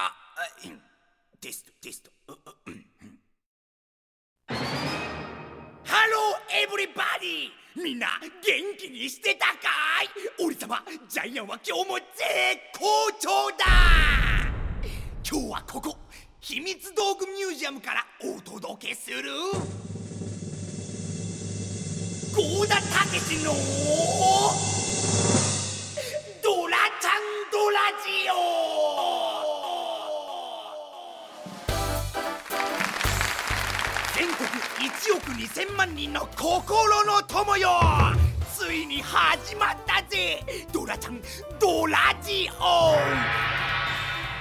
あ、うん、テスト、テスト。うん、ハローエブリバディみんな元気にしてたかい？俺様ジャイアンは今日も絶好調だ！今日はここ秘密道具ミュージアムからお届けする合田武の万人の心の友よ。ついに始まったぜ。ドラちゃんドラジオ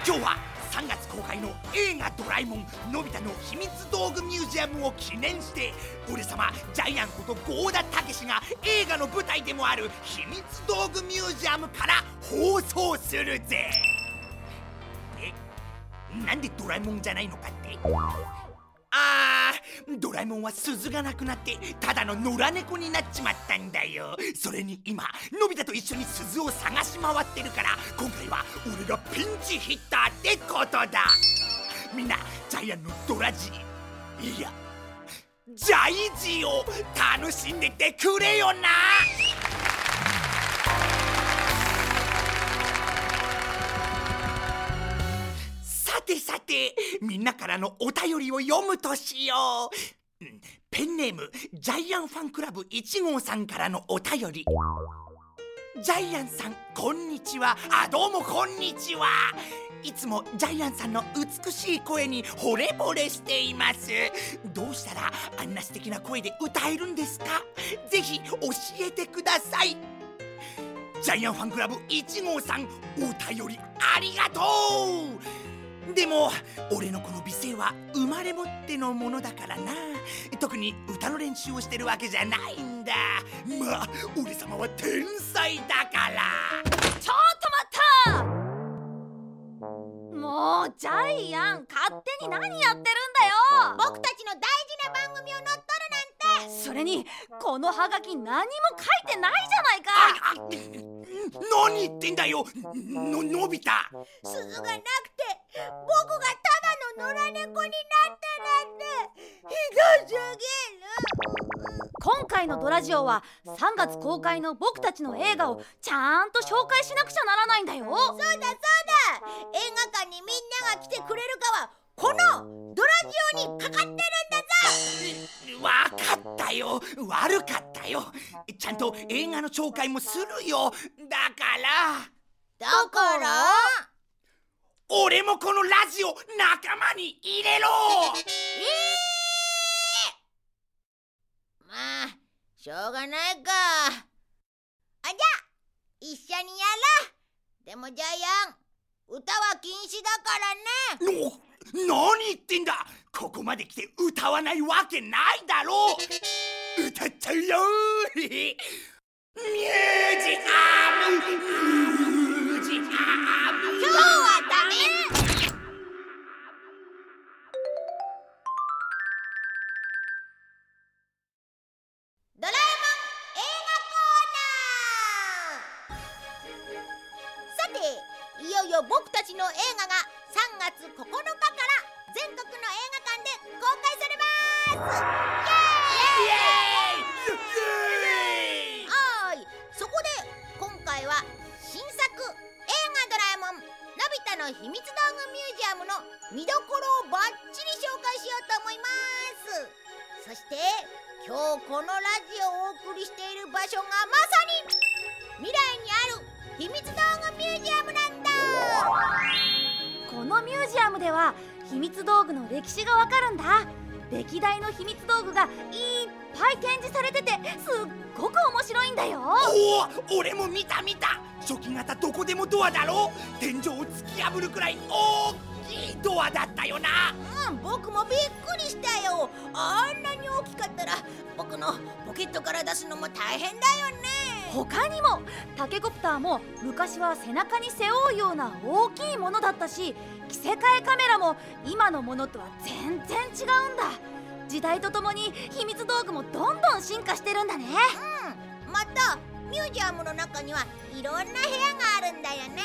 今日は3月公開の映画「ドラえもんのび太の秘密道具ミュージアム」を記念して俺様ジャイアンこと郷田武が映画の舞台でもある秘密道具ミュージアムから放送するぜ。えなんでドラえもんじゃないのかって？あードラえもんは鈴がなくなってただの野良猫になっちまったんだよ。それに今のび太と一緒に鈴を探し回ってるから今回は俺がピンチヒッターってことだ。みんなジャイアンのドラジいやジャイジーを楽しんでてくれよな。てみんなからのお便りを読むとしよう。うんペンネームジャイアンファンクラブ1号さんからのお便り。ジャイアンさんこんにちは。あどうもこんにちは。いつもジャイアンさんの美しい声に惚れ惚れしています。どうしたらあんな素敵な声で歌えるんですか？ぜひ教えてください。ジャイアンファンクラブ1号さんお便りありがとう。でも俺のこの美声は生まれ持ってのものだからな。特に歌の練習をしてるわけじゃないんだ。まあ俺様は天才だから。ちょっと待った！もうジャイアン勝手に何やってるんだよ！僕たちの大事な番組を乗っ取るなんて！それにこのハガキ何も書いてないじゃないか何言ってんだよ。ののび太。鈴がなくて僕がただの野良猫になったなんて。ひどすぎる。今回のドラジオは3月公開の僕たちの映画をちゃんと紹介しなくちゃならないんだよ。そうだそうだ。映画館にみんなが来てくれるかはこのドラジオにかかってるんだぞわかったよ。悪かったよ。ちゃんと映画の紹介もするよ。だから。だから？俺もこのラジオ仲間に入れろ。まあしょうがないか。あじゃあ一緒にやろう。でもジャイアン歌は禁止だからね。の何言ってんだここまで来て歌わないわけないだろう。歌っちゃうよ。ミュージアム。ミュージアム。今日はダメ。ドラえもん映画コーナー。さていよいよ僕たちの映画が3月9日から全国の映画館で公開されますイエーイイエーイはーいそこで今回は新作「映画ドラえもんのび太の秘密道具ミュージアム」の見どころをバッチリ紹介しようと思います。そして今日このラジオをお送りしている場所がまさに未来にある秘密道具ミュージアムなんだ。このミュージアムでは秘密道具の歴史がわかるんだ。歴代の秘密道具がいっぱい展示されててすっごく面白いんだよ。おお俺も見た見た。初期型どこでもドアだろ天井を突き破るくらい大きいドアだったよな。うん僕もびっくりしたよ。あんなに大きかったら僕のポケットから出すのも大変だよね他にもタケコプターも昔は背中に背負うような大きいものだったし着せ替えカメラも今のものとは全然違うんだ。時代とともに秘密道具もどんどん進化してるんだね。うん。またミュージアムの中にはいろんな部屋があるんだよね。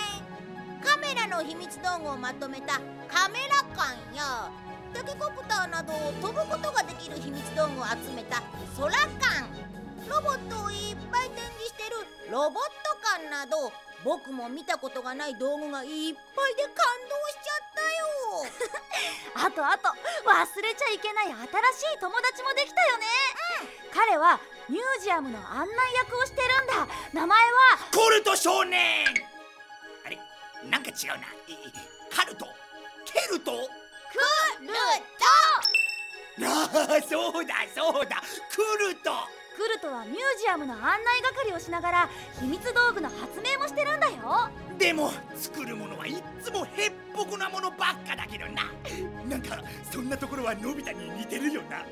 カメラの秘密道具をまとめたカメラ館やタケコプターなど飛ぶことができる秘密道具を集めた空館。ロボットをいっぱい展示してるロボット館など僕も見たことがない道具がいっぱいで感動しちゃったよ。あとあと忘れちゃいけない新しい友達もできたよね、彼はミュージアムの案内役をしてるんだ。名前は？コルト少年。あれ？なんか違うな。えカルト？ケルト？クル ああそうだそうだ。クルトクルトはミュージアムの案内係をしながら秘密道具の発明もしてるんだよ。でも作るものはいっつもへっぽこなものばっかだけどな。なんかそんなところはのび太に似てるよな。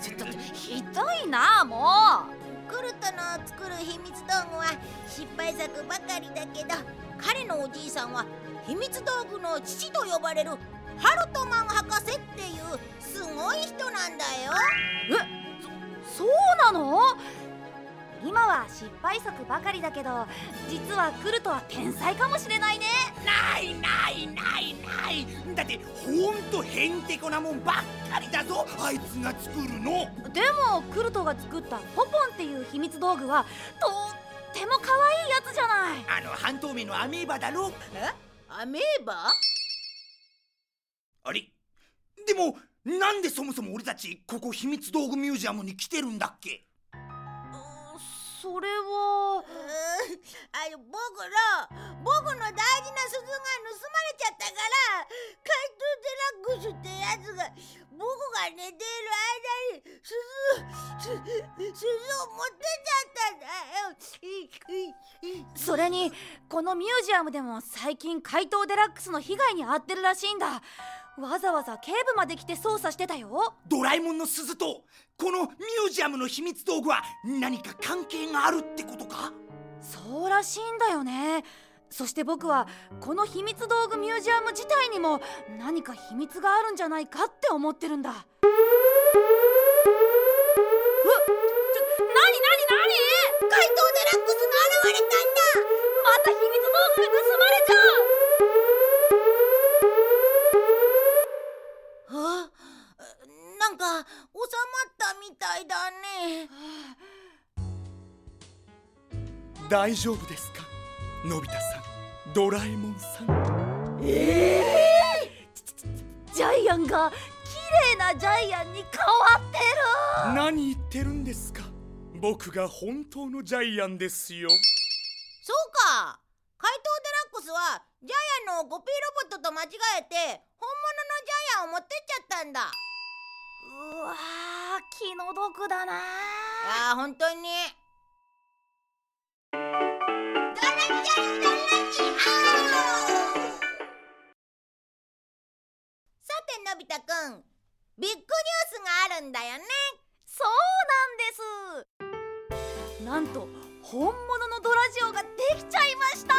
ちょっとひどいなもう。クルトの作る秘密道具は失敗作ばかりだけど彼のおじいさんは秘密道具の父と呼ばれるハルトマン博士っていうすごい人なんだよそうなの？今は失敗作ばかりだけど実はクルトは天才かもしれないね。ないないないない。だってほんとへんてこなもんばっかりだぞあいつが作るの。でもクルトが作ったポポンっていう秘密道具はとっても可愛いやつじゃない。あの半透明のアメーバだろ。え？アメーバ？あれ？でもなんでそもそも俺たちここ秘密道具ミュージアムに来てるんだっけ？それは。あの僕の僕の大事な鈴が盗まれちゃったから怪盗デラックスってやつが僕が寝ている間に鈴鈴鈴を持ってっちゃったんだよ。それにこのミュージアムでも最近怪盗デラックスの被害に遭ってるらしいんだわざわざ警部まで来て捜査してたよ。ドラえもんの鈴とこのミュージアムの秘密道具は何か関係があるってことか？そうらしいんだよね。そして僕はこの秘密道具ミュージアム自体にも何か秘密があるんじゃないかって思ってるんだ。うわちょなになになに？怪盗デラックスが現れたんだ。また秘密道具が盗まれまったみたいだね。大丈夫ですか？のび太さん。ドラえもんさん。ジャイアンが綺麗なジャイアンに変わってる。何言ってるんですか？僕が本当のジャイアンですよ。そうか。怪盗デラックスはジャイアンのコピーロボットと間違えて本物のジャイアンを持ってっちゃったんだうわー気の毒だなああ本当に。ドラジャイドラジさてのび太くん。ビッグニュースがあるんだよね。そうなんです。なんと本物のドラジオができちゃいました。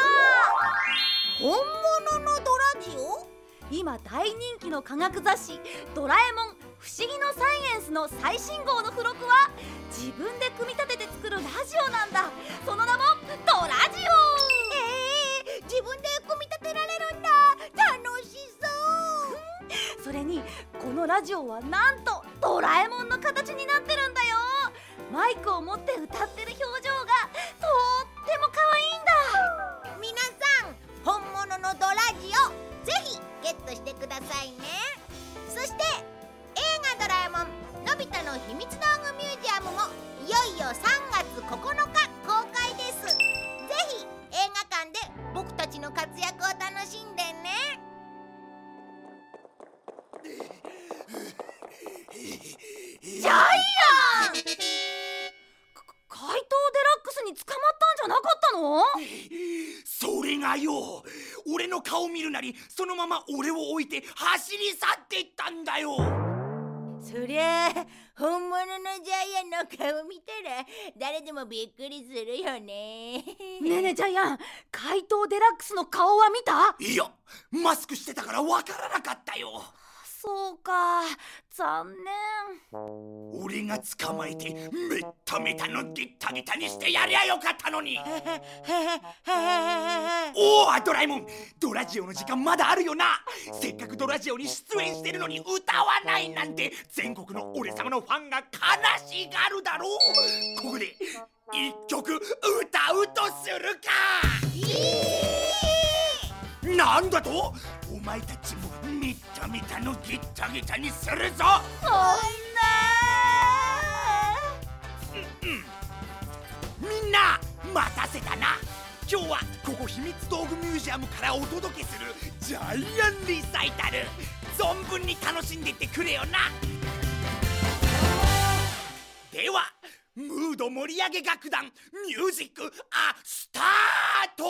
本物のドラジオ？今大人気の科学雑誌「ドラえもん不思議のサイエンス」の最新号の付録は自分で組み立てて作るラジオなんだ。その名もドラジええ自分で組み立てられるんだ。楽しそう。オそれにこのラジオはなんとドラえもんの形になってるんだよ。マイクを持って歌ってる表情がとっても可愛いんだ。皆さん本物のドラジオぜひゲットしてくださいね。そして映画「ドラえもんのび太の秘密道具ミュージアム」もいよいよ3月9日公開です。ぜひ映画館で僕たちの活躍を楽しんでね。ジャイアン！か怪盗デラックスに捕まったんじゃなかったの？それがよ。俺の顔見るなりそのまま俺を置いて走り去っていったんだよそりゃあ本物のジャイアンの顔見たら誰でもびっくりするよね。ねえねえジャイアン怪盗デラックスの顔は見た？いやマスクしてたからわからなかったよそうか。残念。俺が捕まえてめっためたのギッタギタにしてやりゃよかったのに。おおドラえもん。ドラジオの時間まだあるよな。せっかくドラジオに出演してるのに歌わないなんて全国の俺様のファンが悲しがるだろう。ここで一曲歌うとするか。なんだと？お前たちもみったのギッタギタにするぞ。そんなみんな待たせたな。今日はここ秘密道具ミュージアムからお届けするジャイアンリサイタル。存分に楽しんでってくれよな。ではムード盛り上げ楽団ミュージックアスタート